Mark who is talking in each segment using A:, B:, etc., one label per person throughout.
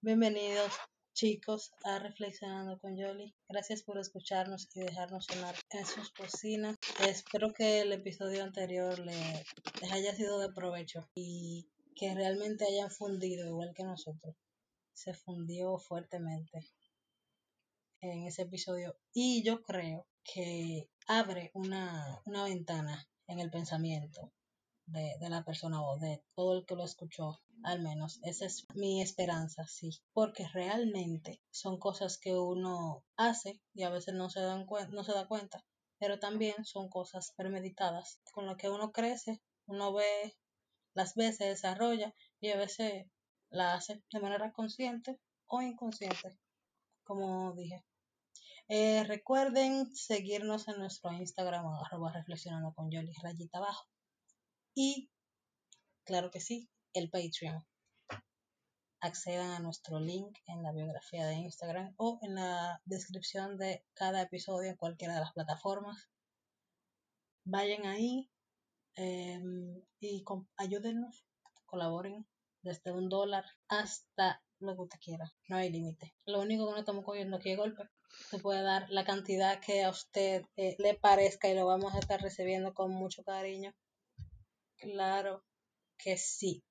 A: Bienvenidos chicos a Reflexionando con Yoli. Gracias por escucharnos y dejarnos sonar en sus cocinas. Espero que el episodio anterior le, les haya sido de provecho y que realmente hayan fundido igual que nosotros. Se fundió fuertemente en ese episodio y yo creo que abre una, una ventana en el pensamiento de, de, la persona o de todo el que lo escuchó, al menos. Esa es mi esperanza, sí. Porque realmente son cosas que uno hace y a veces no se, dan no se da cuenta, pero también son cosas premeditadas con las que uno crece, uno ve, las ve, se desarrolla y a veces la hace de manera consciente o inconsciente, como dije. Eh, recuerden seguirnos en nuestro Instagram, arroba reflexionando con Yoli, rayita abajo. Y, claro que sí, el Patreon. Accedan a nuestro link en la biografía de Instagram o en la descripción de cada episodio en cualquiera de las plataformas. Vayan ahí eh, y ayúdennos, colaboren desde un dólar hasta lo que usted quiera. No hay límite. Lo único que no estamos cogiendo aquí es golpe. Se puede dar la cantidad que a usted eh, le parezca y lo vamos a estar recibiendo con mucho cariño. Claro que sí.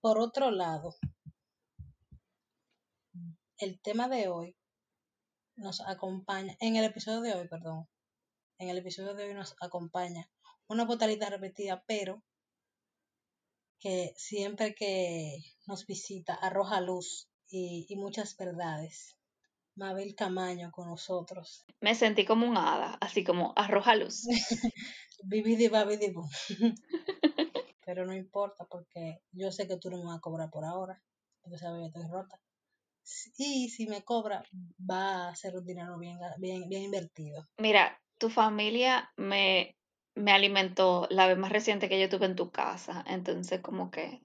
A: Por otro lado, el tema de hoy nos acompaña, en el episodio de hoy, perdón, en el episodio de hoy nos acompaña una botalita repetida, pero que siempre que nos visita arroja luz y, y muchas verdades. Mabel Camaño con nosotros.
B: Me sentí como un hada, así como arroja luz.
A: Bibidi babidi Pero no importa porque yo sé que tú no me vas a cobrar por ahora, porque sabes que estoy rota. Y si me cobra, va a ser un dinero bien, bien, bien invertido.
B: Mira, tu familia me, me alimentó la vez más reciente que yo tuve en tu casa, entonces como que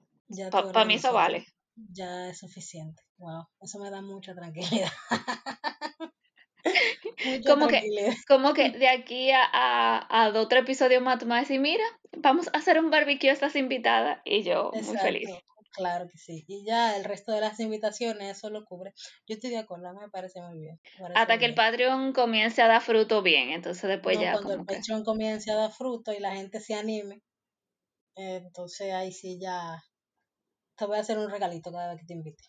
B: para mí eso vale.
A: Ya es suficiente. Wow, eso me da mucha tranquilidad.
B: como que, como que de aquí a, a, a dos o tres episodios más tú me vas a decir, mira, vamos a hacer un barbecue, estás invitada, y yo muy feliz.
A: Claro que sí. Y ya el resto de las invitaciones eso lo cubre. Yo estoy de acuerdo, me parece muy bien.
B: Hasta que el Patreon comience a dar fruto bien, entonces después ya.
A: Cuando el Patreon comience a dar fruto y la gente se anime, entonces ahí sí ya te voy a hacer un regalito cada vez que te invite.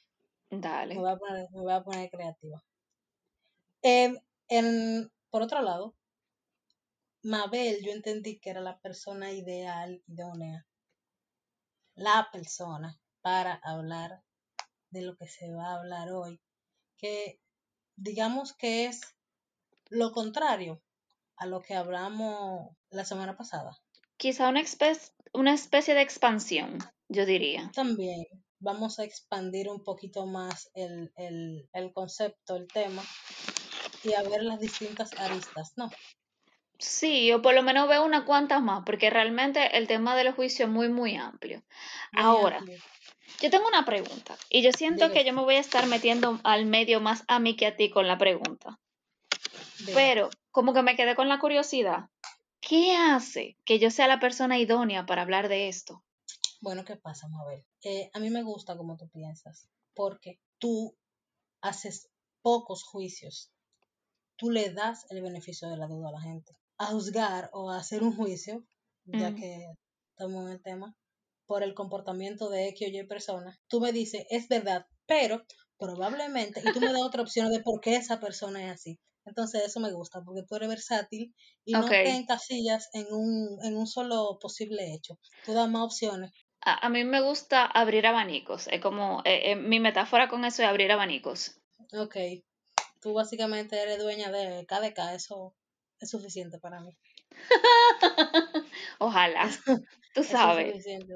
B: Dale.
A: Me voy a poner, me voy a poner creativa. Em, en, por otro lado, Mabel, yo entendí que era la persona ideal, idónea, la persona para hablar de lo que se va a hablar hoy, que digamos que es lo contrario a lo que hablamos la semana pasada.
B: Quizá una, especie, una especie de expansión, yo diría.
A: También vamos a expandir un poquito más el, el, el concepto, el tema, y a ver las distintas aristas, ¿no?
B: Sí, o por lo menos veo unas cuantas más, porque realmente el tema de los juicios es muy, muy amplio. Ahora, yo tengo una pregunta, y yo siento que yo me voy a estar metiendo al medio más a mí que a ti con la pregunta. Pero, como que me quedé con la curiosidad, ¿qué hace que yo sea la persona idónea para hablar de esto?
A: Bueno, ¿qué pasa, Mabel? Eh, a mí me gusta como tú piensas, porque tú haces pocos juicios. Tú le das el beneficio de la duda a la gente a juzgar o a hacer un juicio, ya que estamos en el tema, por el comportamiento de X o Y persona, tú me dices, es verdad, pero probablemente, y tú me das otra opción de por qué esa persona es así. Entonces eso me gusta, porque tú eres versátil y no te encasillas en un, en un solo posible hecho. Tú das más opciones.
B: A, a mí me gusta abrir abanicos. Es como, eh, eh, mi metáfora con eso es abrir abanicos.
A: Ok. Tú básicamente eres dueña de KDK, eso es suficiente para mí.
B: ojalá, tú sabes.
A: Es suficiente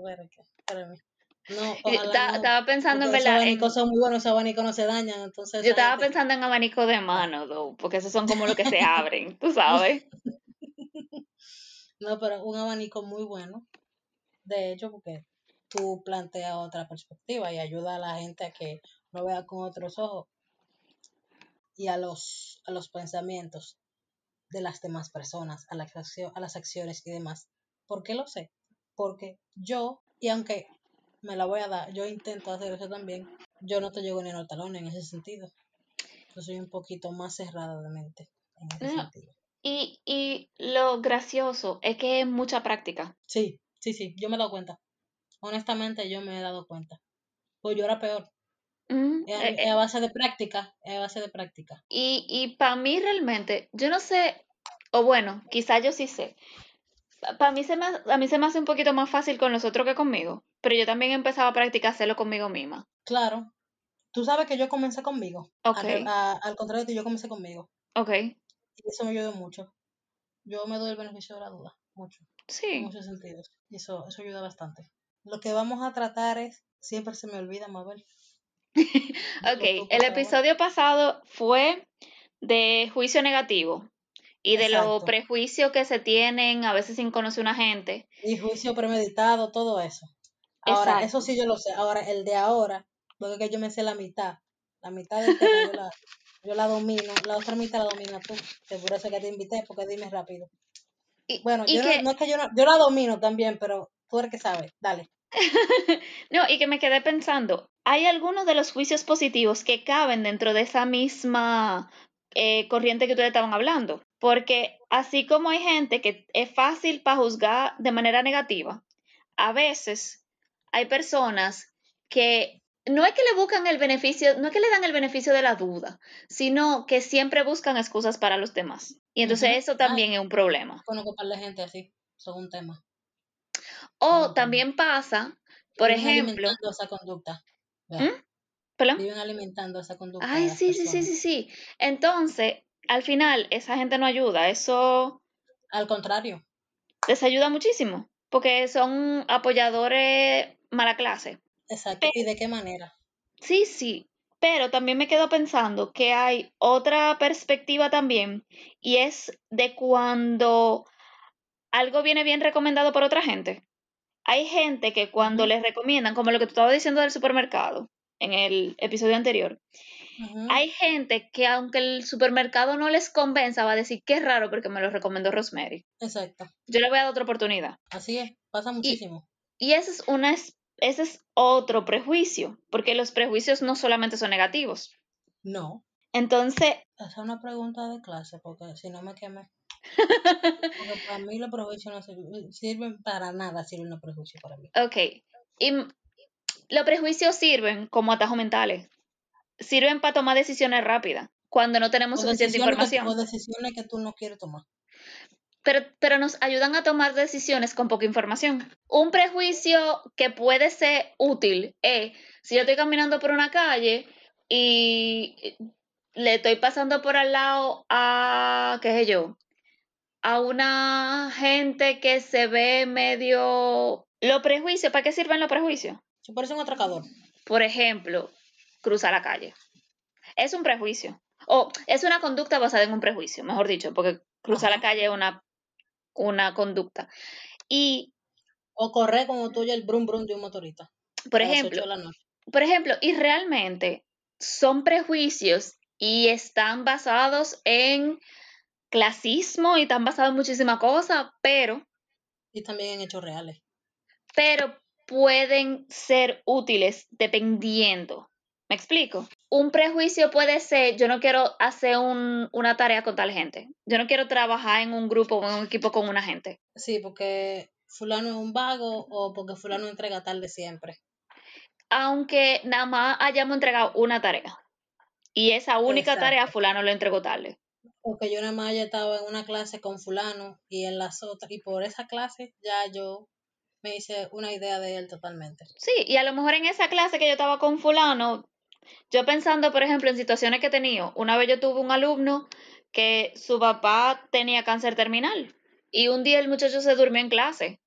A: para mí. No,
B: ojalá estaba pensando en verdad. Los
A: abanicos son muy buenos, los abanicos no se dañan. Entonces
B: yo estaba pensando en abanicos de mano, porque esos son como los que se abren, tú sabes.
A: no, pero un abanico muy bueno. De hecho, porque tú planteas otra perspectiva y ayuda a la gente a que lo vea con otros ojos y a los, a los pensamientos de las demás personas, a, la, a las acciones y demás. ¿Por qué lo sé? Porque yo, y aunque me la voy a dar, yo intento hacer eso también, yo no te llego ni en el talón en ese sentido. Yo soy un poquito más cerrada de mente en ese sentido.
B: Y, y lo gracioso es que es mucha práctica.
A: Sí, sí, sí, yo me he dado cuenta. Honestamente, yo me he dado cuenta. Pues yo era peor. Mm, es, eh, a base de práctica, es a base de práctica.
B: Y, y para mí realmente, yo no sé, o bueno, quizá yo sí sé. Para mí se me, a mí se me hace un poquito más fácil con los otros que conmigo, pero yo también empezaba a practicar hacerlo conmigo misma.
A: Claro. Tú sabes que yo comencé conmigo. Okay. al contrario de ti, yo comencé conmigo.
B: Ok.
A: Y eso me ayudó mucho. Yo me doy el beneficio de la duda, mucho. Sí. En muchos sentidos. Y eso, eso ayuda bastante. Lo que vamos a tratar es, siempre se me olvida, Mabel.
B: ok, el episodio pasado fue de juicio negativo y de los prejuicios que se tienen a veces sin conocer una gente.
A: Y juicio premeditado, todo eso. Ahora, eso sí yo lo sé. Ahora, el de ahora, porque que yo me sé la mitad. La mitad de tema yo la, yo la domino, la otra mitad la domina tú. Que por eso que te invité, porque dime rápido. bueno, yo no, es que yo, no, yo la domino también, pero tú eres que sabes. Dale.
B: no, y que me quedé pensando, hay algunos de los juicios positivos que caben dentro de esa misma eh, corriente que ustedes estaban hablando. Porque así como hay gente que es fácil para juzgar de manera negativa, a veces hay personas que no es que le buscan el beneficio, no es que le dan el beneficio de la duda, sino que siempre buscan excusas para los demás. Y entonces eso también es un problema.
A: Conozco la gente así, son un tema.
B: O también pasa, por ejemplo.
A: Esa conducta. ¿Mm? Viven alimentando esa conducta.
B: Ay, sí, sí, sí, sí, sí. Entonces, al final, esa gente no ayuda. Eso.
A: Al contrario.
B: Les ayuda muchísimo. Porque son apoyadores mala clase.
A: Exacto. ¿Y de qué manera?
B: Sí, sí. Pero también me quedo pensando que hay otra perspectiva también. Y es de cuando algo viene bien recomendado por otra gente hay gente que cuando les recomiendan, como lo que tú estabas diciendo del supermercado en el episodio anterior, hay gente que aunque el supermercado no les convenza, va a decir que es raro porque me lo recomendó Rosemary.
A: Exacto.
B: Yo le voy a dar otra oportunidad.
A: Así es, pasa muchísimo.
B: Y, ese es una ese es otro prejuicio, porque los prejuicios no solamente son negativos.
A: No.
B: Entonces.
A: Esa es una pregunta de clase, porque si no me quemé. Para mí los prejuicios no sirven, para nada, sirven los prejuicios para mí.
B: Ok. Y los prejuicios sirven como atajos mentales. Sirven para tomar decisiones rápidas cuando no tenemos suficiente información.
A: o decisiones que tú no quieres tomar.
B: Pero, pero nos ayudan a tomar decisiones con poca información. Un prejuicio que puede ser útil es si yo estoy caminando por una calle y le estoy pasando por al lado a, qué sé yo, a una gente que se ve medio... Los prejuicios, ¿para qué sirven los prejuicios?
A: Se parece un atracador.
B: Por ejemplo, cruzar la calle. Es un prejuicio. O es una conducta basada en un prejuicio, mejor dicho, porque cruzar la calle es una, una conducta. Y...
A: O correr como tú y el brum brum de un motorista.
B: Por ejemplo, por ejemplo, y realmente son prejuicios y están basados en clasismo y están basados en muchísimas cosas, pero...
A: Y también en hechos reales.
B: Pero pueden ser útiles dependiendo. ¿Me explico? Un prejuicio puede ser, yo no quiero hacer una tarea con tal gente. Yo no quiero trabajar en un grupo o en un equipo con una gente.
A: Sí, porque fulano es un vago o porque fulano entrega tarde siempre.
B: Aunque nada más hayamos entregado una tarea. Y esa única tarea fulano lo entregó tarde
A: porque yo nada más haya estado en una clase con fulano y en las otras, y por esa clase ya yo me hice una idea de él totalmente.
B: Sí, y a lo mejor en esa clase que yo estaba con fulano, yo pensando, por ejemplo, en situaciones que he tenido, una vez yo tuve un alumno que su papá tenía cáncer terminal y un día el muchacho se durmió en clase.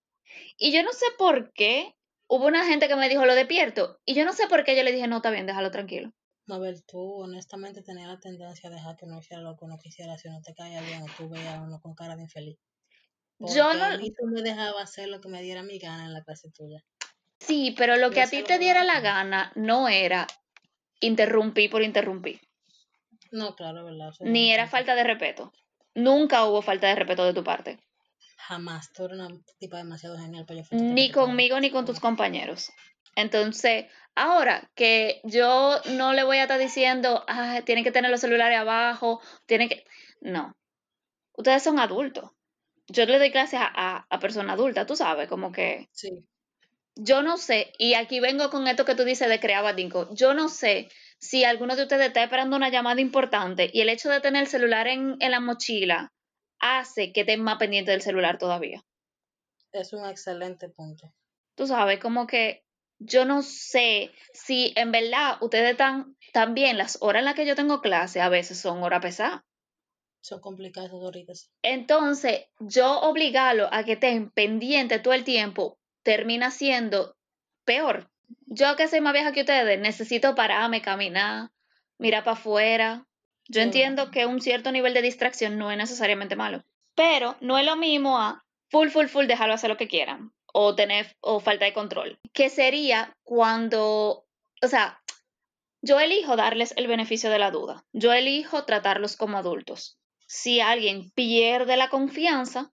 B: Y yo no sé por qué, hubo una gente que me dijo lo despierto y yo no sé por qué yo le dije, no, está bien, déjalo tranquilo.
A: Mabel, tú honestamente tenías la tendencia a dejar que no hiciera lo que uno quisiera si no te caía bien o tú veías a uno con cara de infeliz. yo no. A mí tú me dejabas hacer lo que me diera mi gana en la clase tuya.
B: Sí, pero lo que a ti te diera la gana no era interrumpir por interrumpir.
A: No, claro, verdad.
B: Ni era falta de respeto. nunca hubo falta de respeto de tu parte.
A: Jamás. Tú eres una tipa demasiado genial para yo
B: Ni conmigo ni con tus compañeros. Entonces, ahora que yo no le voy a estar diciendo, ah, tienen que tener los celulares abajo, tienen que. No. Ustedes son adultos. Yo le doy clases a, a, personas adultas, tú sabes, como que. Sí. Yo no sé, y aquí vengo con esto que tú dices de crear batinco. Yo no sé si alguno de ustedes está esperando una llamada importante y el hecho de tener el celular en, en la mochila hace que estén más pendiente del celular todavía.
A: Es un excelente punto.
B: Tú sabes, como que yo no sé si en verdad ustedes están también las horas en las que yo tengo clase a veces son horas pesadas.
A: Son complicadas horitas.
B: Entonces, yo obligarlo a que estén pendientes todo el tiempo termina siendo peor. Yo que soy más vieja que ustedes, necesito pararme, caminar, mirar para afuera. Yo entiendo que un cierto nivel de distracción no es necesariamente malo, pero no es lo mismo a full, full, full, dejarlo hacer lo que quieran o tener o falta de control, que sería cuando, o sea, yo elijo darles el beneficio de la duda, yo elijo tratarlos como adultos. Si alguien pierde la confianza,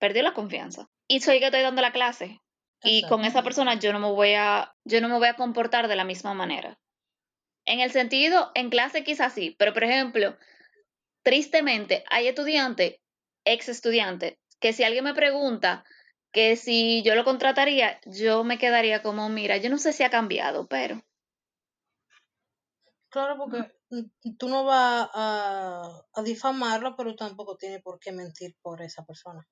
B: perdió la confianza. Y soy que estoy dando la clase. Y con esa persona yo no me voy a, yo no me voy a comportar de la misma manera. En el sentido, en clase quizás sí, pero por ejemplo, tristemente hay estudiantes, ex estudiantes, que si alguien me pregunta, que si yo lo contrataría, yo me quedaría como, mira, yo no sé si ha cambiado, pero...
A: Claro, porque tú no vas a, a difamarlo, pero tampoco tiene por qué mentir por esa persona.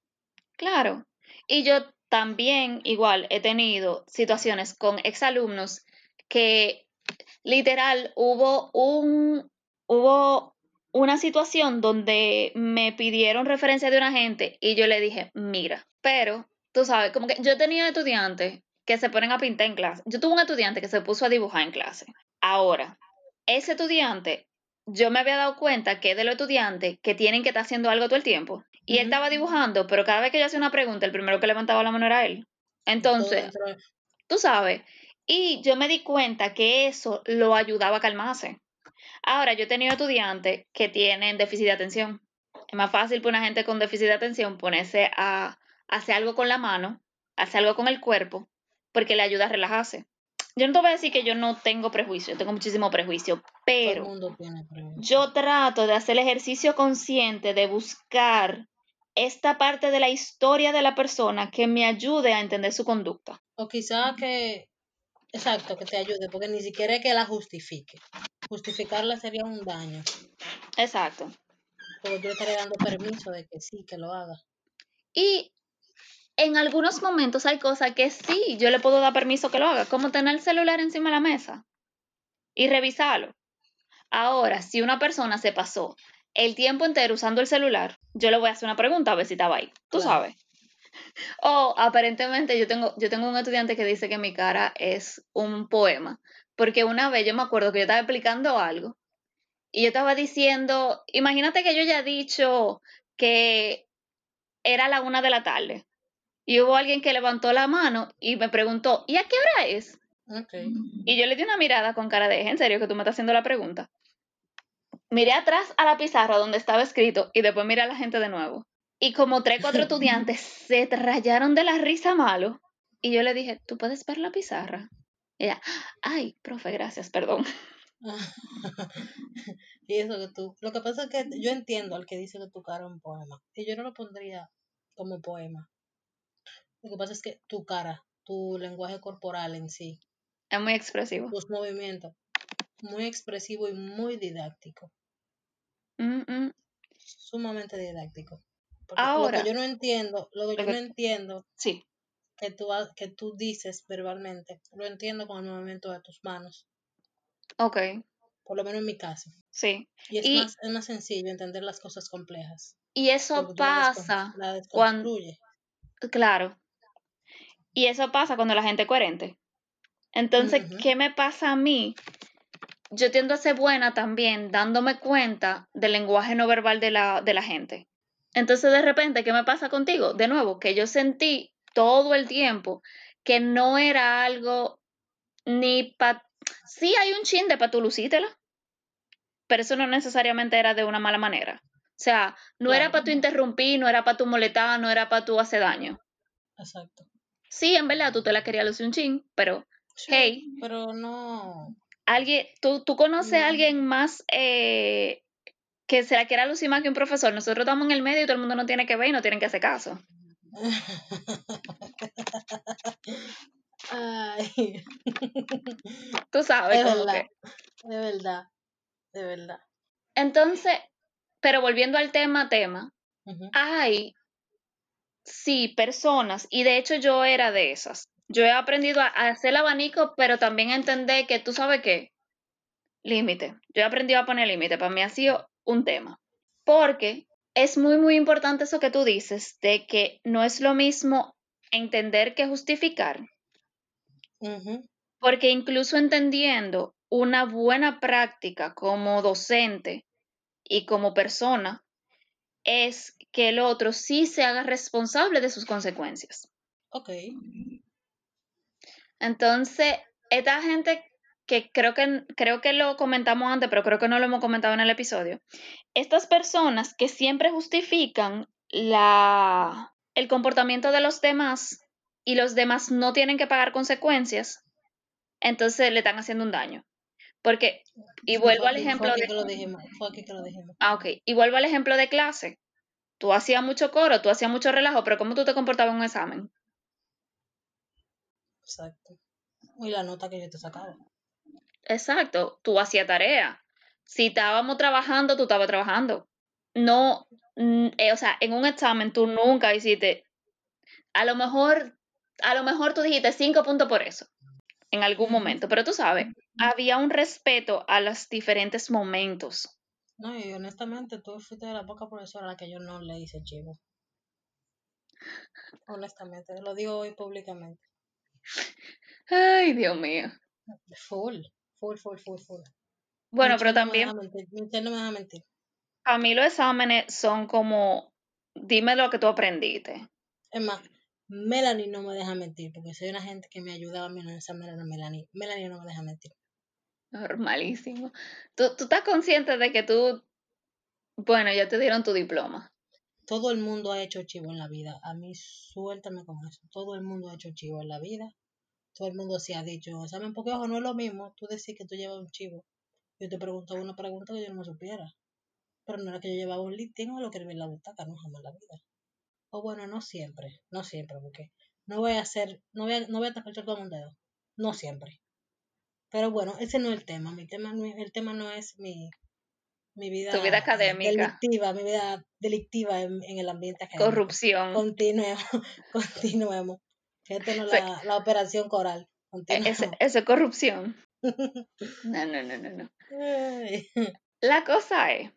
B: Claro. Y yo también igual he tenido situaciones con exalumnos que literal hubo un hubo una situación donde me pidieron referencia de una gente y yo le dije, mira, pero tú sabes, como que yo tenía estudiantes que se ponen a pintar en clase. Yo tuve un estudiante que se puso a dibujar en clase. Ahora, ese estudiante, yo me había dado cuenta que es de los estudiantes que tienen que estar haciendo algo todo el tiempo. Y él estaba dibujando, pero cada vez que yo hacía una pregunta, el primero que levantaba la mano era él. Entonces, tú sabes, y yo me di cuenta que eso lo ayudaba a calmarse. Ahora, yo he tenido estudiantes que tienen déficit de atención. Es más fácil para una gente con déficit de atención ponerse a hace algo con la mano, hace algo con el cuerpo, porque le ayuda a relajarse. Yo no te voy a decir que yo no tengo prejuicio, tengo muchísimo prejuicio, pero yo trato de hacer el ejercicio consciente de buscar esta parte de la historia de la persona que me ayude a entender su conducta.
A: O quizá que, exacto, que te ayude, porque ni siquiera es que la justifique. Justificarla sería un daño.
B: Exacto.
A: Porque yo estaría dando permiso de que sí, que lo haga.
B: Y en algunos momentos hay cosas que sí, yo le puedo dar permiso que lo haga, como tener el celular encima de la mesa y revisarlo. Ahora, si una persona se pasó el tiempo entero usando el celular, yo le voy a hacer una pregunta a ver si estaba ahí. Tú sabes. O aparentemente yo tengo, yo tengo un estudiante que dice que mi cara es un poema. Porque una vez yo me acuerdo que yo estaba explicando algo y yo estaba diciendo, imagínate que yo ya he dicho que era la una de la tarde y hubo alguien que levantó la mano y me preguntó, ¿y a qué hora es? Y yo le di una mirada con cara de, ¿en serio que tú me estás haciendo la pregunta? Miré atrás a la pizarra donde estaba escrito y después miré a la gente de nuevo. Y como tres, cuatro estudiantes se rayaron de la risa malo. Y yo le dije, ¿tú puedes ver la pizarra? Y ella, ay, profe, gracias, perdón.
A: y eso que tú, lo que pasa es que yo entiendo al que dice que tu cara es un poema. Y yo no lo pondría como poema. Lo que pasa es que tu cara, tu lenguaje corporal en sí.
B: Es muy expresivo.
A: Tus movimientos. Muy expresivo y muy didáctico. Sumamente didáctico. Ahora. Lo que yo no entiendo, lo que yo no entiendo. Sí. Que tú, que tú dices verbalmente, lo entiendo con el movimiento de tus manos. Ok. Por lo menos en mi caso. Sí. Y es, Más, es más sencillo entender las cosas complejas.
B: Y eso pasa cuando... Claro. Y eso pasa cuando la gente es coherente. Entonces, ¿qué me pasa a mí? Yo tiendo a ser buena también dándome cuenta del lenguaje no verbal de la, de la gente. Entonces, de repente, ¿qué me pasa contigo? De nuevo, que yo sentí todo el tiempo que no era algo ni para... Sí hay un chin de para pero eso no necesariamente era de una mala manera. O sea, no era para tu interrumpir, no era para tu molestar, no era para tu hacer daño. Exacto. Sí, en verdad, tú te la querías lucir un chin, pero, hey.
A: Pero no.
B: Alguien, tú, tú conoces a alguien más eh, que se la quiera lucir más que un profesor. Nosotros estamos en el medio y todo el mundo no tiene que ver y no tienen que hacer caso. Ay. Tú sabes.
A: De verdad, de verdad, de verdad.
B: Entonces, pero volviendo al tema, tema, hay, sí, personas, y de hecho yo era de esas. Yo he aprendido a, hacer el abanico, pero también a entender que tú sabes qué, límite. Yo he aprendido a poner límite. Para mí ha sido un tema. Porque es muy, muy importante eso que tú dices, de que no es lo mismo entender que justificar. Porque incluso entendiendo una buena práctica como docente y como persona, es que el otro sí se haga responsable de sus consecuencias. Ok. Entonces, esta gente que creo que creo que lo comentamos antes, pero creo que no lo hemos comentado en el episodio. Estas personas que siempre justifican la, el comportamiento de los demás y los demás no tienen que pagar consecuencias, entonces le están haciendo un daño. Porque, y vuelvo al ejemplo de... Ah, ok. Y vuelvo al ejemplo de clase. Tú hacías mucho coro, tú hacías mucho relajo, pero ¿cómo tú te comportabas en un examen?
A: Exacto. Y la nota que yo te sacaba.
B: Exacto. Tú hacías tarea. Si estábamos trabajando, tú estabas trabajando. No, eh, o sea, en un examen tú nunca hiciste. A lo mejor, a lo mejor tú dijiste cinco puntos por eso en algún momento, pero tú sabes, había un respeto a los diferentes momentos.
A: No, y honestamente tú fuiste de la poca profesora a la que yo no le hice chivo. Honestamente, lo digo hoy públicamente.
B: Ay, Dios mío.
A: Full, full, full, full, full.
B: Bueno, pero también...
A: No me deja mentir.
B: A mí los exámenes son como, dime lo que tú aprendiste.
A: Es más, Melanie no me deja mentir, porque soy una gente que me ayudaba a mí en esa Melanie. Melanie no me deja mentir.
B: Normalísimo. ¿Tú, ¿Tú estás consciente de que tú, bueno, ya te dieron tu diploma?
A: Todo el mundo ha hecho chivo en la vida. A mí suéltame con eso. Todo el mundo ha hecho chivo en la vida. Todo el mundo se ha dicho, ¿saben? Porque ojo, no es lo mismo tú decir que tú llevas un chivo. Yo te pregunto una pregunta que yo no me supiera. Pero no era que yo llevaba un listing o lo que en la butaca, no jamás la vida o bueno, no siempre, no siempre, porque no voy a hacer, no voy a, no voy a tapar todo un dedo, no siempre. Pero bueno, ese no es el tema, mi tema, el tema no es mi, mi vida,
B: tu vida académica.
A: delictiva, mi vida delictiva en, el ambiente académico.
B: Corrupción.
A: Continuemos, continuemos. No la, la operación coral.
B: Eso es corrupción. No, no, no, no, no. La cosa es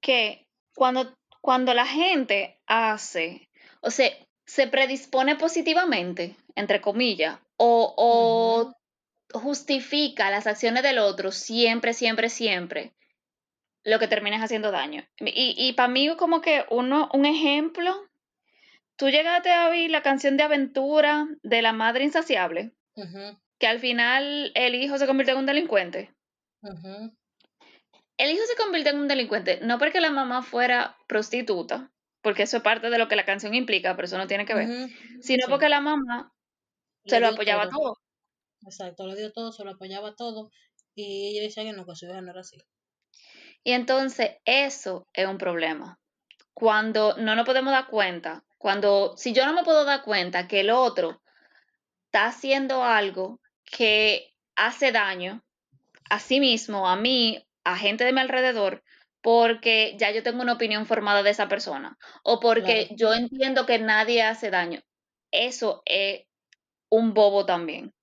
B: que cuando, cuando la gente hace o sea, se predispone positivamente, entre comillas, o, justifica las acciones del otro siempre, siempre, siempre, lo que termina haciendo daño. Y, y para mí como que uno, un ejemplo, tú llegaste a oír la canción de aventura de la madre insaciable, que al final el hijo se convierte en un delincuente. El hijo se convierte en un delincuente, no porque la mamá fuera prostituta, porque eso es parte de lo que la canción implica, pero eso no tiene que ver, sino porque la mamá se lo apoyaba todo.
A: Exacto, lo dio todo, se lo apoyaba todo, y ella decía que no, que su hija no era así.
B: Y entonces eso es un problema. Cuando no nos podemos dar cuenta, cuando, si yo no me puedo dar cuenta que el otro está haciendo algo que hace daño a sí mismo, a mí, a gente de mi alrededor, porque ya yo tengo una opinión formada de esa persona o porque yo entiendo que nadie hace daño. Eso es un bobo también.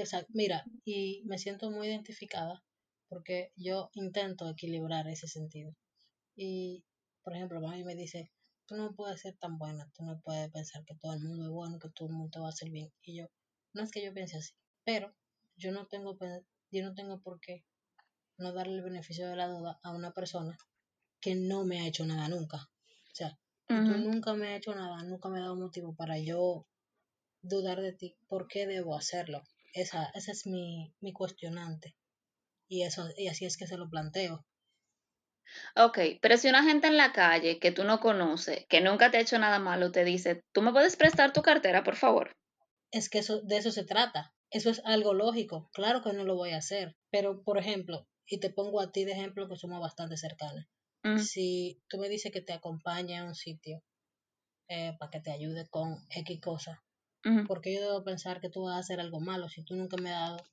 A: Exacto. Mira, y me siento muy identificada porque yo intento equilibrar ese sentido. Y, por ejemplo, a mí me dice, tú no puedes ser tan buena, tú no puedes pensar que todo el mundo es bueno, que todo el mundo te va a hacer bien. Y yo, no es que yo piense así, pero yo no tengo, yo no tengo por qué no darle el beneficio de la duda a una persona que no me ha hecho nada nunca. O sea, tú nunca me has hecho nada, nunca me ha dado motivo para yo dudar de ti. ¿Por qué debo hacerlo? Esa, esa es mi, mi cuestionante. Y, eso, y así es que se lo planteo.
B: Ok, pero si una gente en la calle que tú no conoces, que nunca te ha hecho nada malo, te dice, ¿tú me puedes prestar tu cartera, por favor?
A: Es que eso, de eso se trata. Eso es algo lógico. Claro que no lo voy a hacer. Pero, por ejemplo, y te pongo a ti de ejemplo que somos bastante cercanos. Mm. Si tú me dices que te acompaña a un sitio eh, para que te ayude con X porque yo debo pensar que tú vas a hacer algo malo si tú nunca me has dado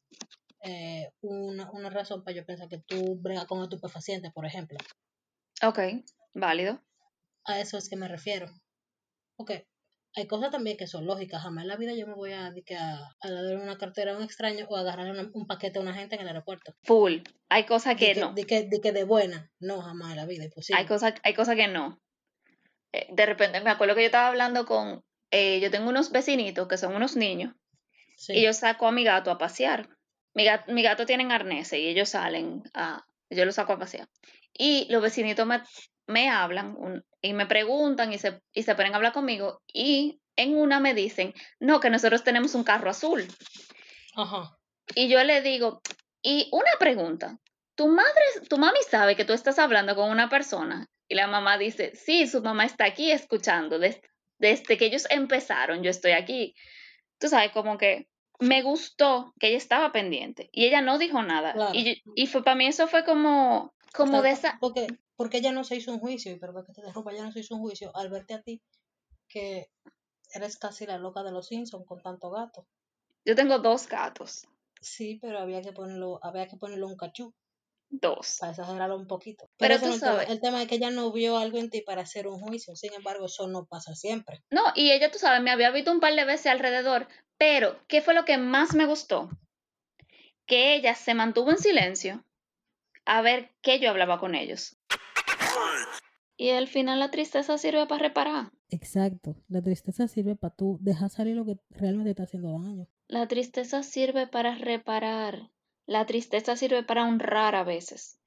A: eh, una, una, razón para yo pensar que tú bregas con estupefacientes, por ejemplo.
B: Ok, válido.
A: A eso es que me refiero. Ok, hay cosas también que son lógicas. Jamás en la vida yo me voy a, a, a dar una cartera a un extraño o a agarrar un paquete a una gente en el aeropuerto.
B: Full. Hay cosas que, no.
A: De que, de que de buena. No, jamás en la vida.
B: Hay cosas hay cosas que no. Eh, de repente me acuerdo que yo estaba hablando con. Eh, yo tengo unos vecinitos que son unos niños. Y yo saco a mi gato a pasear. Mi gato, mi gato tienen y ellos salen a. Yo los saco a pasear. Y los vecinitos me, me hablan y me preguntan y se, y se ponen a hablar conmigo. Y en una me dicen, no, que nosotros tenemos un carro azul. Ajá. Y yo le digo, y una pregunta, ¿tu madre, tu mami sabe que tú estás hablando con una persona? Y la mamá dice, sí, su mamá está aquí escuchando. Desde, desde que ellos empezaron, yo estoy aquí. Tú sabes, como que me gustó que ella estaba pendiente y ella no dijo nada. Y, y fue, para mí eso fue como, como de esa...
A: Porque, porque ella no se hizo un juicio, y perdón que te derrumba, ella no se hizo un juicio al verte a ti que eres casi la loca de los Simpsons con tanto gato.
B: Yo tengo dos gatos.
A: Sí, pero había que ponerlo, había que ponerlo un cachú.
B: Dos.
A: Para exagerarlo un poquito. Pero, tú sabes. El tema, es que ella no vio algo en ti para hacer un juicio. Sin embargo, eso no pasa siempre.
B: No, y ella, tú sabes, me había visto un par de veces alrededor. Pero, ¿qué fue lo que más me gustó? Que ella se mantuvo en silencio a ver qué yo hablaba con ellos. Y al final la tristeza sirve para reparar.
A: Exacto, la tristeza sirve para tú dejar salir lo que realmente está haciendo daño.
B: La tristeza sirve para reparar. La tristeza sirve para honrar a veces.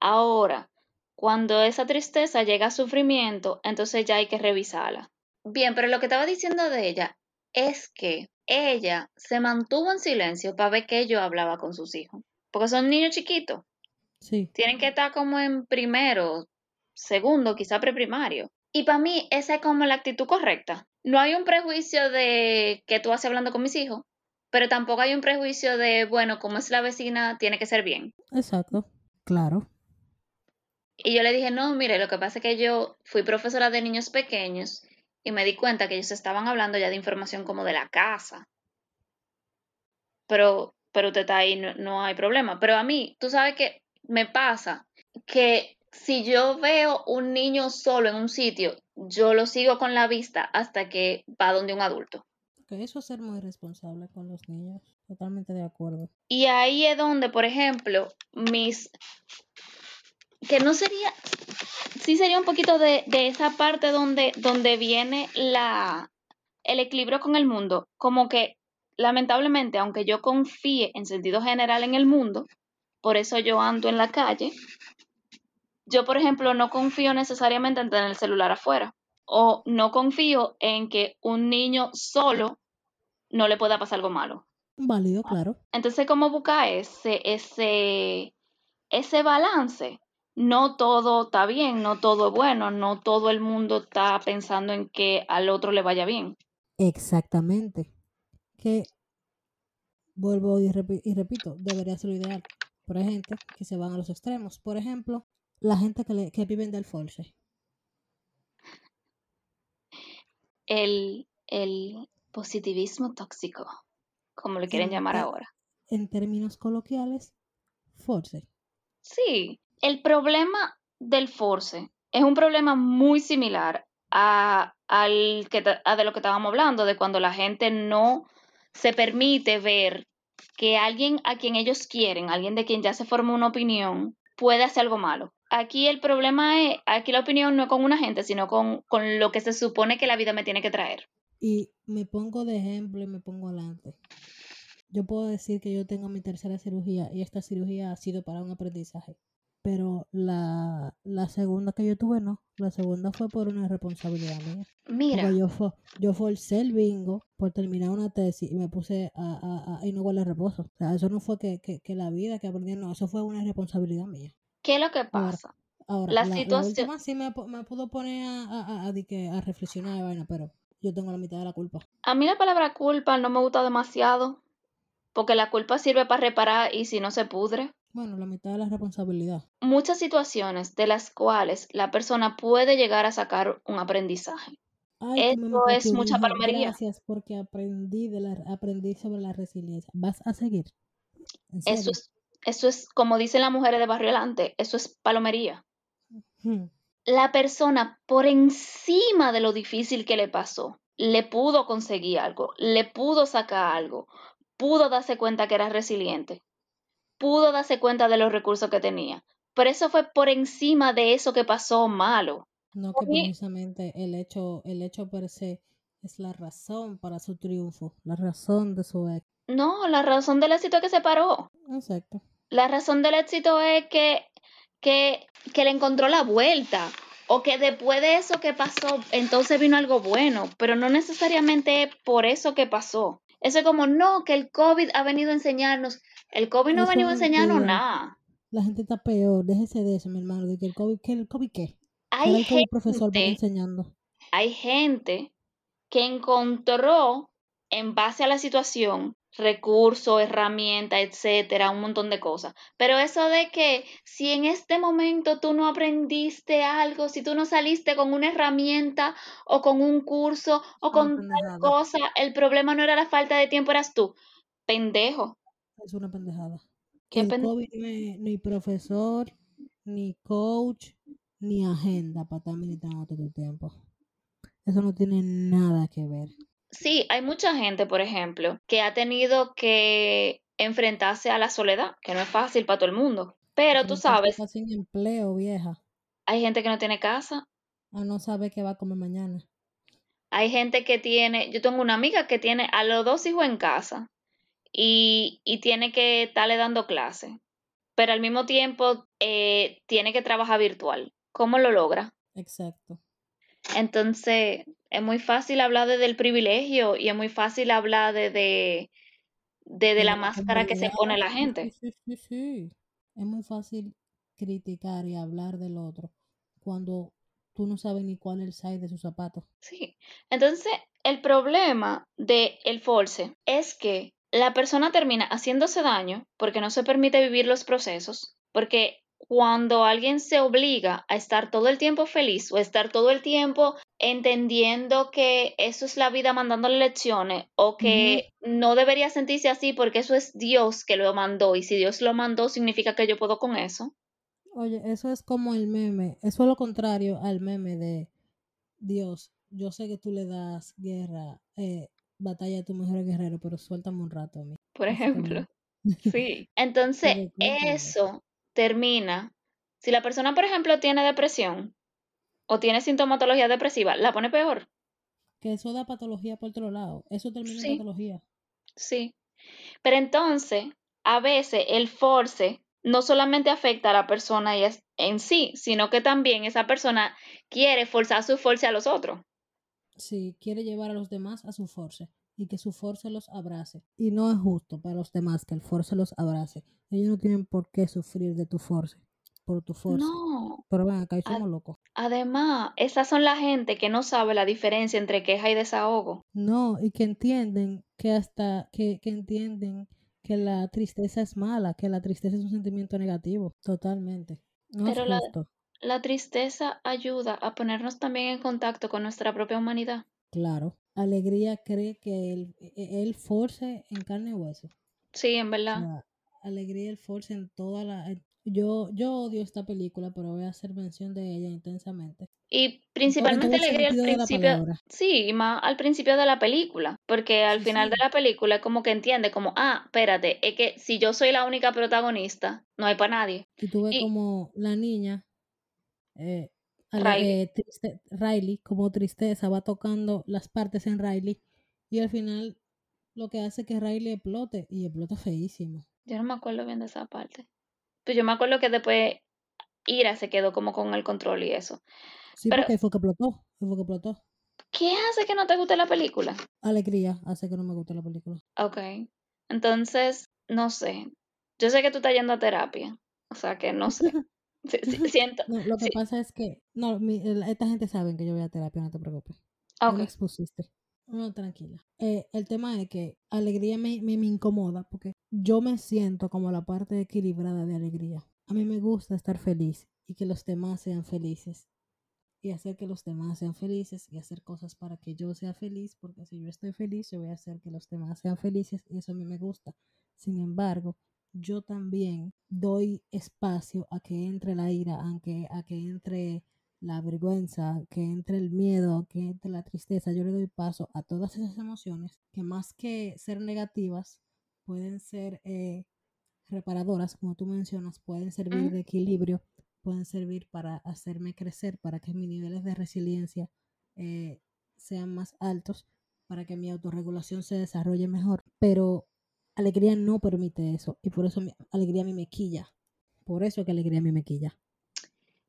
B: Ahora, cuando esa tristeza llega a sufrimiento, entonces ya hay que revisarla. Bien, pero lo que estaba diciendo de ella es que ella se mantuvo en silencio para ver que yo hablaba con sus hijos. Porque son niños chiquitos. Sí. Tienen que estar como en primero, segundo, quizá preprimario. Y para mí esa es como la actitud correcta. No hay un prejuicio de que tú haces hablando con mis hijos, pero tampoco hay un prejuicio de, bueno, como es la vecina, tiene que ser bien.
A: Exacto, claro.
B: Y yo le dije, no, mire, lo que pasa es que yo fui profesora de niños pequeños y me di cuenta que ellos estaban hablando ya de información como de la casa. Pero, pero usted está ahí, no, no hay problema. Pero a mí, tú sabes que me pasa que si yo veo un niño solo en un sitio, yo lo sigo con la vista hasta que va donde un adulto
A: eso es ser muy responsable con los niños. Totalmente de acuerdo.
B: Y ahí es donde, por ejemplo, mis... que no sería... Sí sería un poquito de, de esa parte donde, donde viene la, el equilibrio con el mundo. Como que, lamentablemente, aunque yo confíe en sentido general en el mundo, por eso yo ando en la calle, yo, por ejemplo, no confío necesariamente en tener el celular afuera o no confío en que un niño solo no le pueda pasar algo malo.
A: Válido, claro.
B: Entonces, ¿cómo buscar ese, ese, ese balance? No todo está bien, no todo es bueno, no todo el mundo está pensando en que al otro le vaya bien.
A: Exactamente. Que vuelvo y, repito, debería ser lo ideal. Por ejemplo, que se van a los extremos. Por ejemplo, la gente que, le, que viven del force
B: el, positivismo tóxico, como lo quieren llamar ahora.
A: En términos coloquiales, force.
B: Sí, el problema del force es un problema muy similar a, al que, a de lo que estábamos hablando, de cuando la gente no se permite ver que alguien a quien ellos quieren, alguien de quien ya se formó una opinión, puede hacer algo malo aquí el problema es, aquí la opinión no es con una gente, sino con, con lo que se supone que la vida me tiene que traer.
A: Y me pongo de ejemplo y me pongo adelante. Yo puedo decir que yo tengo mi tercera cirugía y esta cirugía ha sido para un aprendizaje. Pero la, la segunda que yo tuve, no. La segunda fue por una responsabilidad mía. Mira. yo fue, yo fue el bingo por terminar una tesis y me puse a, a, a y no guardar reposo. O sea, eso no fue que, que, que la vida que aprendí, no. Eso fue una responsabilidad mía.
B: ¿Qué es lo que pasa?
A: Ahora, la, situación... sí me, pudo poner a, a, reflexionar, vaina, pero yo tengo la mitad de la culpa.
B: A mí la palabra culpa no me gusta demasiado, porque la culpa sirve para reparar y si no se pudre.
A: Bueno, la mitad de la responsabilidad.
B: Muchas situaciones de las cuales la persona puede llegar a sacar un aprendizaje. Eso es mucha palmería.
A: Gracias porque aprendí, de la, aprendí sobre la resiliencia. ¿Vas a seguir?
B: Eso es, eso es, como dicen las mujeres de Barrio Delante, eso es palomería. La persona, por encima de lo difícil que le pasó, le pudo conseguir algo, le pudo sacar algo, pudo darse cuenta que era resiliente, pudo darse cuenta de los recursos que tenía. Pero eso fue por encima de eso que pasó malo.
A: No que precisamente el hecho, el hecho per se es la razón para su triunfo, la razón de su éxito.
B: No, la razón del éxito es que se paró.
A: Exacto.
B: La razón del éxito es que, que, que le encontró la vuelta. O que después de eso que pasó, entonces vino algo bueno, pero no necesariamente por eso que pasó. Eso es como, no, que el COVID ha venido a enseñarnos. El COVID no ha venido a enseñarnos nada.
A: La gente está peor, déjese de eso, mi hermano, de que el COVID, ¿qué, el COVID qué? Hay gente, profesor enseñando.
B: Hay gente que encontró, en base a la situación, recursos, herramientas, etcétera, un montón de cosas. Pero eso de que si en este momento tú no aprendiste algo, si tú no saliste con una herramienta o con un curso o con tal cosa, el problema no era la falta de tiempo, eras tú. Pendejo.
A: Es una pendejada. ¿Qué ni profesor, ni coach, ni agenda para estar militando todo el tiempo. Eso no tiene nada que ver.
B: Sí, hay mucha gente, por ejemplo, que ha tenido que enfrentarse a la soledad, que no es fácil para todo el mundo. Pero tú sabes.
A: Está sin empleo, vieja.
B: Hay gente que no tiene casa.
A: O no sabe qué va a comer mañana.
B: Hay gente que tiene. Yo tengo una amiga que tiene a los dos hijos en casa y, y tiene que estarle dando clase. Pero al mismo tiempo eh, tiene que trabajar virtual. ¿Cómo lo logra?
A: Exacto.
B: Entonces, es muy fácil hablar de, del privilegio y es muy fácil hablar de, de, de, la máscara que se pone la gente.
A: Sí, sí, sí. Es muy fácil criticar y hablar del otro cuando tú no sabes ni cuál es el size de sus zapatos.
B: Sí. Entonces, el problema del el force es que la persona termina haciéndose daño porque no se permite vivir los procesos, porque cuando alguien se obliga a estar todo el tiempo feliz o estar todo el tiempo entendiendo que eso es la vida mandándole lecciones o que no debería sentirse así porque eso es Dios que lo mandó y si Dios lo mandó significa que yo puedo con eso.
A: Oye, eso es como el meme, eso es lo contrario al meme de Dios, yo sé que tú le das guerra, eh, batalla a tu mejor guerrero, pero suéltame un rato a mí.
B: Por ejemplo. Sí. Entonces, eso termina, si la persona, por ejemplo, tiene depresión o tiene sintomatología depresiva, la pone peor.
A: Que eso da patología por otro lado. Eso termina en patología.
B: Sí. Pero entonces, a veces el force no solamente afecta a la persona en sí, sino que también esa persona quiere forzar su force a los otros.
A: Sí, quiere llevar a los demás a su force y que su fuerza los abrace. Y no es justo para los demás que el fuerza los abrace. Ellos no tienen por qué sufrir de tu fuerza, por tu fuerza.
B: No.
A: Pero ven acá, somos locos.
B: Además, esas son la gente que no sabe la diferencia entre queja y desahogo.
A: No, y que entienden que hasta, que, que entienden que la tristeza es mala, que la tristeza es un sentimiento negativo, totalmente. No Pero es justo.
B: La, la tristeza ayuda a ponernos también en contacto con nuestra propia humanidad.
A: Claro. Alegría cree que él, e, él force en carne y hueso.
B: Sí, en verdad.
A: Alegría el force en toda la... Yo, yo odio esta película, pero voy a hacer mención de ella intensamente.
B: Y principalmente alegría al principio. Sí, más al principio de la película. Porque al final de la película es como que entiende, como, ah, espérate, es que si yo soy la única protagonista, no hay para nadie.
A: Y tú ves como la niña eh, Riley. Riley, como tristeza, va tocando las partes en Riley y al final lo que hace que Riley explote y explota feísimo.
B: Yo no me acuerdo bien de esa parte. Pero yo me acuerdo que después Ira se quedó como con el control y eso.
A: Sí, porque fue que explotó, fue que explotó.
B: ¿Qué hace que no te guste la película?
A: Alegría hace que no me guste la película.
B: Ok. Entonces, no sé. Yo sé que tú estás yendo a terapia. O sea que no sé. siento.
A: lo que pasa es que, no, esta gente sabe que yo voy a terapia, no te preocupes. No me expusiste. No, tranquila. Eh, el tema es que alegría me, me, me, incomoda porque yo me siento como la parte equilibrada de alegría. A mí me gusta estar feliz y que los demás sean felices. Y hacer que los demás sean felices y hacer cosas para que yo sea feliz, porque si yo estoy feliz, yo voy a hacer que los demás sean felices y eso a mí me gusta. Sin embargo, yo también doy espacio a que entre la ira, a que, a que entre la vergüenza, que entre el miedo, que entre la tristeza. Yo le doy paso a todas esas emociones que más que ser negativas, pueden ser eh, reparadoras, como tú mencionas, pueden servir de equilibrio, pueden servir para hacerme crecer, para que mis niveles de resiliencia eh, sean más altos, para que mi autorregulación se desarrolle mejor. Pero alegría no permite eso y por eso mi alegría a mí me quilla. Por eso que alegría a mí me quilla.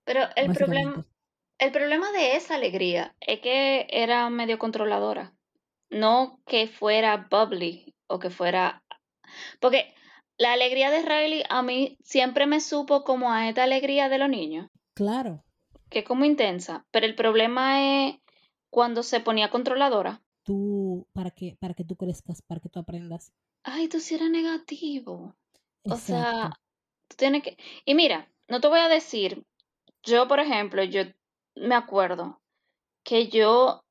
B: Pero el problema, el problema de esa alegría es que era medio controladora. No que fuera bubbly o que fuera... Porque la alegría de Riley a mí siempre me supo como a esta alegría de los niños.
A: Claro.
B: Que es como intensa. Pero el problema es cuando se ponía controladora.
A: Tú, para que, para que tú crezcas, para que tú aprendas
B: ay, tú sí eres negativo. O sea, tú tienes que... Y mira, no te voy a decir, yo por ejemplo, yo me acuerdo que yo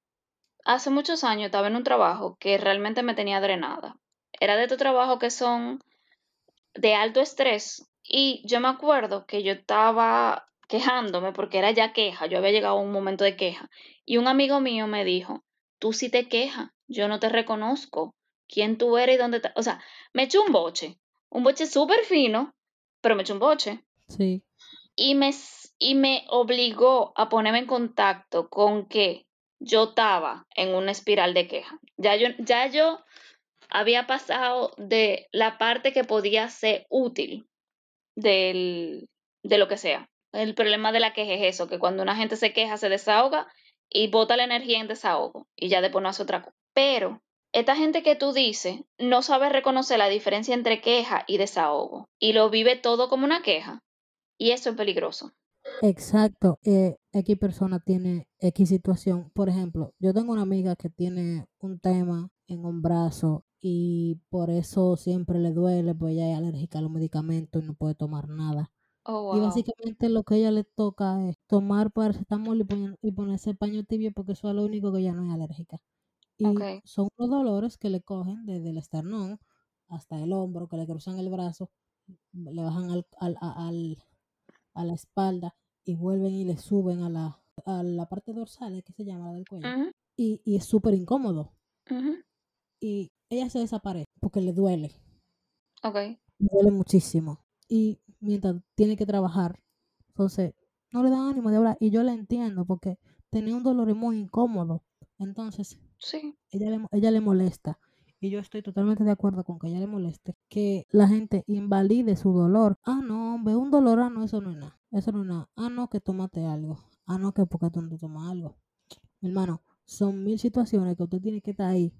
B: hace muchos años estaba en un trabajo que realmente me tenía drenada. Era de estos trabajos que son de alto estrés. Y yo me acuerdo que yo estaba quejándome porque era ya queja, yo había llegado a un momento de queja. Y un amigo mío me dijo, tú sí te quejas, yo no te reconozco, quién tú eres y dónde estás. O sea, me echó un boche, un boche súper fino, pero me echó un boche.
A: Sí.
B: Y me, y me obligó a ponerme en contacto con que yo estaba en una espiral de queja. Ya yo, ya yo había pasado de la parte que podía ser útil del, de lo que sea. El problema de la queja es eso, que cuando una gente se queja se desahoga y bota la energía en desahogo y ya después no hace otra cosa. Pero esta gente que tú dices no sabe reconocer la diferencia entre queja y desahogo y lo vive todo como una queja. Y eso es peligroso.
A: Exacto. Eh, X persona tiene X situación. Por ejemplo, yo tengo una amiga que tiene un tema en un brazo y por eso siempre le duele, pues ella es alérgica a los medicamentos y no puede tomar nada.
B: Oh,
A: y básicamente lo que ella le toca es tomar paracetamol y, y ponerse paño tibio porque eso es lo único que ella no es alérgica. Y son los dolores que le cogen desde el esternón hasta el hombro, que le cruzan el brazo, le bajan al, al, a la espalda y vuelven y le suben a la, a la parte dorsal, que se llama la del cuello. y, y, es súper incómodo. Y ella se desaparece porque le duele. Le duele muchísimo. Y mientras tiene que trabajar, entonces no le dan ánimo de hablar. Y yo la entiendo porque tenía un dolor muy incómodo. Entonces,
B: Sí.
A: Ella le, ella le molesta. Y yo estoy totalmente de acuerdo con que ella le moleste. Que la gente invalide su dolor. Ah, no, hombre, un dolor, ah, no, eso no es nada. Eso no es nada. Ah, no, que tómate algo. Ah, no, que porque tú no tomas algo. Mi hermano, son mil situaciones que usted tiene que estar ahí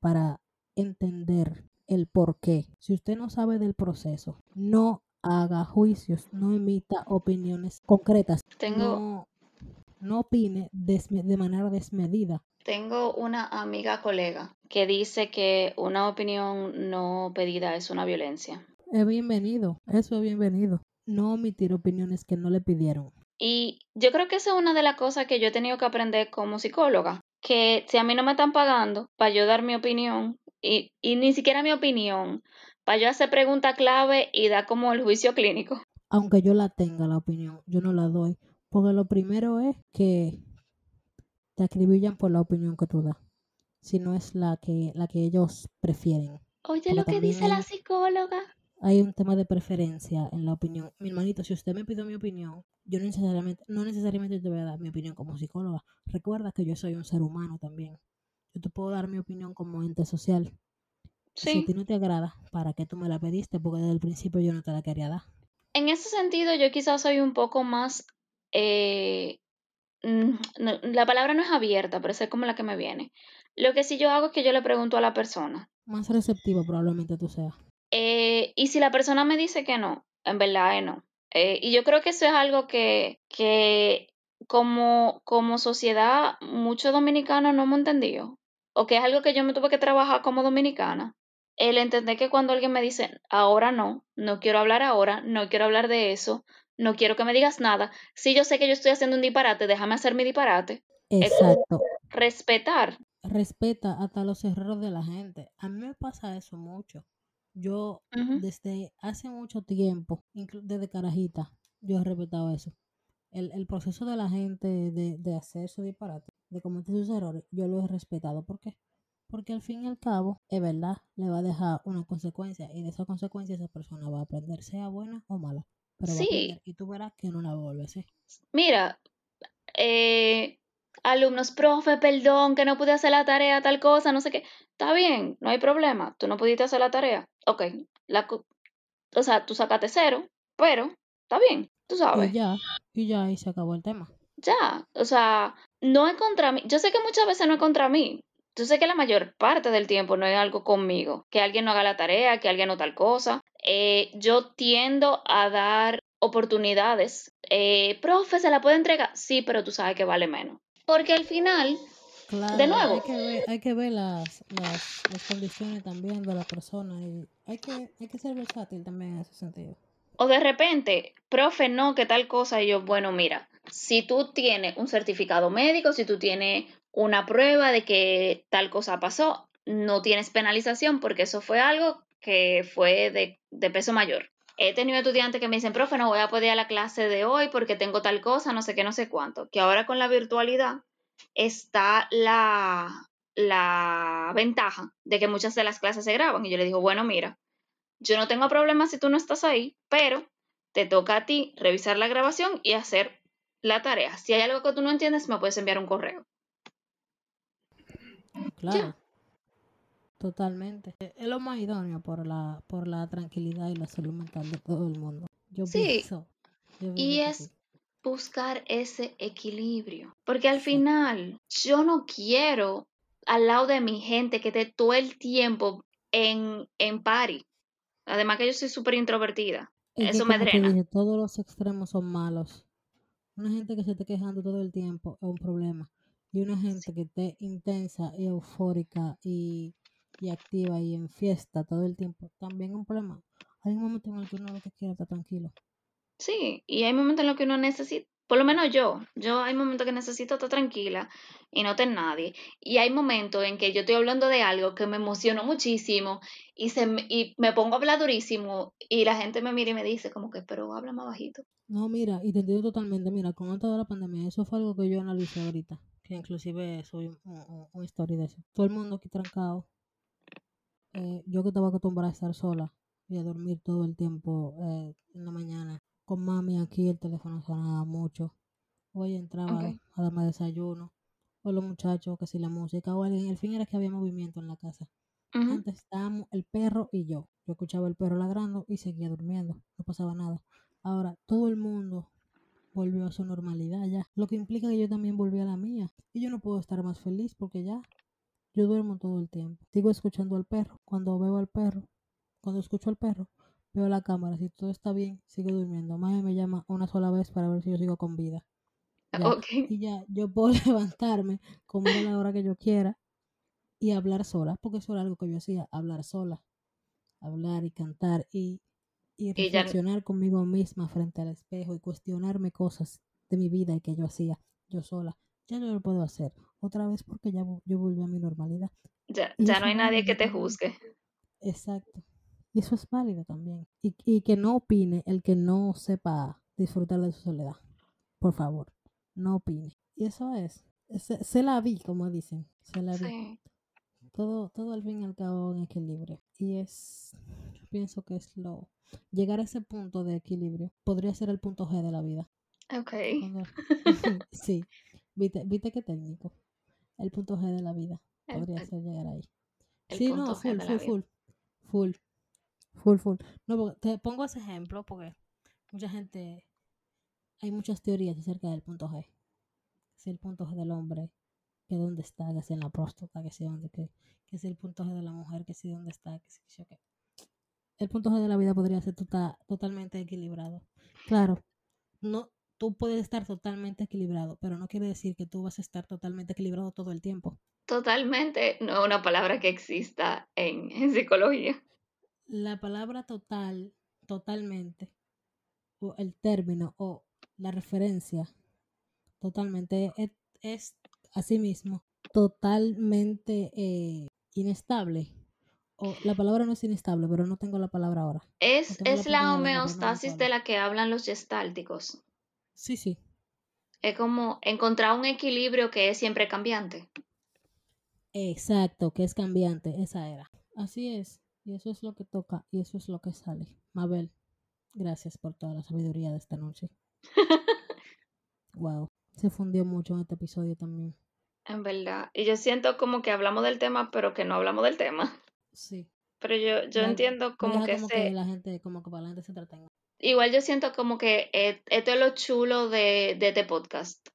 A: para entender el por qué. Si usted no sabe del proceso, no haga juicios, no emita opiniones concretas.
B: Tengo...
A: No, opine de manera desmedida.
B: Tengo una amiga colega que dice que una opinión no pedida es una violencia.
A: Es bienvenido, eso es bienvenido. No omitir opiniones que no le pidieron.
B: Y yo creo que esa es una de las cosas que yo he tenido que aprender como psicóloga, que si a mí no me están pagando para yo dar mi opinión, y, y ni siquiera mi opinión, para yo hacer pregunta clave y dar como el juicio clínico.
A: Aunque yo la tenga la opinión, yo no la doy. Porque lo primero es que te acribillan por la opinión que tú das, si no es la que, la que ellos prefieren.
B: Oye, lo que dice la psicóloga.
A: Hay un tema de preferencia en la opinión. Mi hermanito, si usted me pide mi opinión, yo no necesariamente, no necesariamente te voy a dar mi opinión como psicóloga. Recuerda que yo soy un ser humano también. Yo te puedo dar mi opinión como ente social.
B: Sí.
A: Si a ti no te agrada, ¿para qué tú me la pediste? Porque desde el principio yo no te la quería dar.
B: En ese sentido, yo quizás soy un poco más eh, Mm, la palabra no es abierta, pero es como la que me viene. Lo que sí yo hago es que yo le pregunto a la persona.
A: Más receptivo probablemente tú seas.
B: Eh, y si la persona me dice que no, en verdad es no. Eh, y yo creo que eso es algo que, que como, como sociedad muchos dominicanos no hemos entendido. O que es algo que yo me tuve que trabajar como dominicana. El entender que cuando alguien me dice, ahora no, no quiero hablar ahora, no quiero hablar de eso, no quiero que me digas nada. Si yo sé que yo estoy haciendo un disparate, déjame hacer mi disparate.
A: Exacto.
B: respetar.
A: Respeta hasta los errores de la gente. A mí me pasa eso mucho. Yo desde hace mucho tiempo, desde carajita, yo he respetado eso. El, proceso de la gente de, de hacer su disparate, de cometer sus errores, yo lo he respetado. ¿Por qué? Porque al fin y al cabo, es verdad, le va a dejar una consecuencia y de esa consecuencia esa persona va a aprender, sea buena o mala. Pero sí. y tú verás que no la vuelve a hacer.
B: Mira, eh, alumnos, profe, perdón, que no pude hacer la tarea, tal cosa, no sé qué. Está bien, no hay problema. Tú no pudiste hacer la tarea. Ok, la, o sea, tú sacaste cero, pero está bien, tú sabes.
A: Y ya, y ya, y se acabó el tema.
B: Ya, o sea, no es contra mí. Yo sé que muchas veces no es contra mí. Yo sé que la mayor parte del tiempo no es algo conmigo. Que alguien no haga la tarea, que alguien no tal cosa. Eh, yo tiendo a dar oportunidades. Eh, profe, ¿se la puede entregar? Sí, pero tú sabes que vale menos. Porque al final, de nuevo.
A: Hay que ver, hay que ver las, las, condiciones también de la persona y hay que, hay que ser versátil también en ese sentido.
B: O de repente, profe, no, que tal cosa. Y yo, bueno, mira, si tú tienes un certificado médico, si tú tienes una prueba de que tal cosa pasó, no tienes penalización porque eso fue algo que fue de, peso mayor. He tenido estudiantes que me dicen, profe, no voy a poder a la clase de hoy porque tengo tal cosa, no sé qué, no sé cuánto. Que ahora con la virtualidad está la, la ventaja de que muchas de las clases se graban. Y yo le digo, bueno, mira, yo no tengo problema si tú no estás ahí, pero te toca a ti revisar la grabación y hacer la tarea. Si hay algo que tú no entiendes, me puedes enviar un correo.
A: Claro. Totalmente. E-, es lo más idóneo por la, por la tranquilidad y la salud mental de todo el mundo. Yo sí.
B: y es buscar ese equilibrio. Porque al final, yo no quiero al lado de mi gente que esté todo el tiempo en, en party. Además que yo soy súper introvertida. Eso me drena.
A: todos los extremos son malos. Una gente que se esté quejando todo el tiempo es un problema. Y una gente que esté intensa y eufórica y y activa y en fiesta todo el tiempo, también un problema. Hay un momento en el que uno lo que quiere estar tranquilo.
B: Sí, y hay momentos en los que uno necesita, por lo menos yo, yo hay momentos que necesito estar tranquila y no tener nadie. Y hay momentos en que yo estoy hablando de algo que me emocionó muchísimo y, se me, y me pongo a hablar durísimo y la gente me mira y me dice como que, pero habla más bajito.
A: No, mira, y te entiendo totalmente, mira, con esto de la pandemia, eso fue algo que yo analicé ahorita, que inclusive soy un, un, story de eso. Todo el mundo aquí trancado, eh, yo que estaba acostumbrada a estar sola y a dormir todo el tiempo eh, en la mañana, con mami aquí el teléfono sonaba mucho. Hoy entraba a darme desayuno, o los muchachos, que si la música, o alguien. El fin era que había movimiento en la casa. Antes estábamos el perro y yo. Yo escuchaba el perro ladrando y seguía durmiendo, no pasaba nada. Ahora todo el mundo volvió a su normalidad ya, lo que implica que yo también volví a la mía. Y yo no puedo estar más feliz porque ya yo duermo todo el tiempo. Sigo escuchando al perro. Cuando veo al perro, cuando escucho al perro, veo la cámara. Si todo está bien, sigo durmiendo. Mami me llama una sola vez para ver si yo sigo con vida. Y ya, yo puedo levantarme, comer a la hora que yo quiera y hablar sola, porque eso era algo que yo hacía, hablar sola. Hablar y cantar y, y reflexionar conmigo misma frente al espejo y cuestionarme cosas de mi vida y que yo hacía yo sola. Ya yo lo puedo hacer otra vez porque ya yo volví a mi normalidad.
B: Ya, ya no hay nadie que te juzgue.
A: Exacto. Y eso es válido también. Y, y, que no opine el que no sepa disfrutar de su soledad. Por favor, no opine. Y eso es. Se, la vi, como dicen. Se la vi. Todo, todo al fin y al cabo en equilibrio. Y es, yo pienso que es lo... Llegar a ese punto de equilibrio podría ser el punto G de la vida.
B: Ok.
A: sí. ¿Viste, ¿Viste qué técnico? el punto G de la vida. Podría ser llegar ahí. sí, no, full, full, full, full. Full, full. No, te pongo ese ejemplo porque mucha gente, hay muchas teorías acerca del punto G. Si el punto G del hombre, que dónde está, que si en la próstata, que si dónde, que, que si el punto G de la mujer, que si dónde está, que si yo el punto G de la vida podría ser tota, totalmente equilibrado. Claro, no, tú puedes estar totalmente equilibrado, pero no quiere decir que tú vas a estar totalmente equilibrado todo el tiempo.
B: Totalmente no es una palabra que exista en, psicología.
A: La palabra total, totalmente, o el término o la referencia, totalmente es, es asimismo totalmente eh, inestable. O, la palabra no es inestable, pero no tengo la palabra ahora.
B: Es, es la, homeostasis de la que hablan los gestálticos.
A: Sí, sí.
B: Es como encontrar un equilibrio que es siempre cambiante.
A: Exacto, que es cambiante, esa era. Así es, y eso es lo que toca y eso es lo que sale. Mabel, gracias por toda la sabiduría de esta noche. wow, se fundió mucho en este episodio también.
B: En verdad, y yo siento como que hablamos del tema, pero que no hablamos del tema.
A: Sí.
B: Pero yo, yo entiendo como que,
A: como que la gente, como que para la gente se entretenga.
B: Igual yo siento como que e, esto es lo chulo de, de este podcast,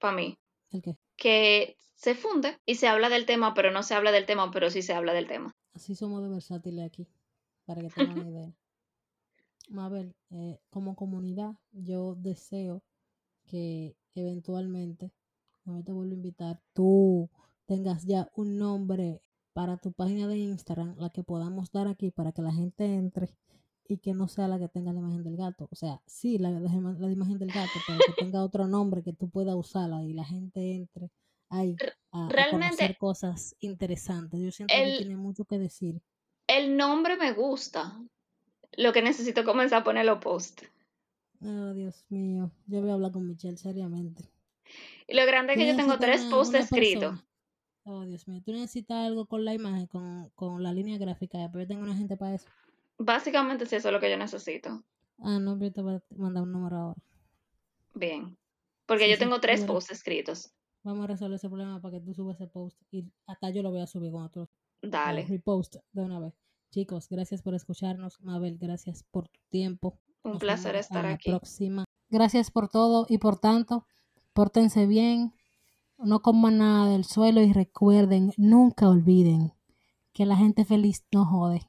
B: para mí.
A: ¿El qué?
B: Que se funde y se habla del tema, pero no se habla del tema, pero sí se habla del tema.
A: Así somos de versátiles aquí, para que tengan una idea. Mabel, eh, como comunidad, yo deseo que eventualmente, cuando te vuelvo a invitar, tú tengas ya un nombre para tu página de Instagram, la que podamos dar aquí para que la gente entre y que no sea la que tenga la imagen del gato. O sea, sí, la, la, imagen del gato, pero que tenga otro nombre que tú puedas usarla y la gente entre ahí a, Realmente, conocer cosas interesantes. Yo siento que tiene mucho que decir.
B: El nombre me gusta. Lo que necesito comenzar a poner los posts.
A: Oh, Dios mío. Yo voy a hablar con Michelle seriamente.
B: Y lo grande es que yo tengo tres posts escritos.
A: Oh, Dios mío. Tú necesitas algo con la imagen, con, con la línea gráfica, pero yo tengo una gente para eso.
B: Básicamente sí, eso es lo que yo necesito.
A: Ah, no, pero te voy a mandar un número ahora.
B: Bien. Porque yo tengo tres posts escritos.
A: Vamos a resolver ese problema para que tú subas ese post y hasta yo lo voy a subir con otro.
B: Dale.
A: repost de una vez. Chicos, gracias por escucharnos. Mabel, gracias por tu tiempo.
B: Un placer estar
A: a
B: la aquí.
A: Próxima. Gracias por todo y por tanto, pórtense bien, no coman nada del suelo y recuerden, nunca olviden que la gente feliz no jode.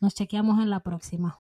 A: Nos chequeamos en la próxima.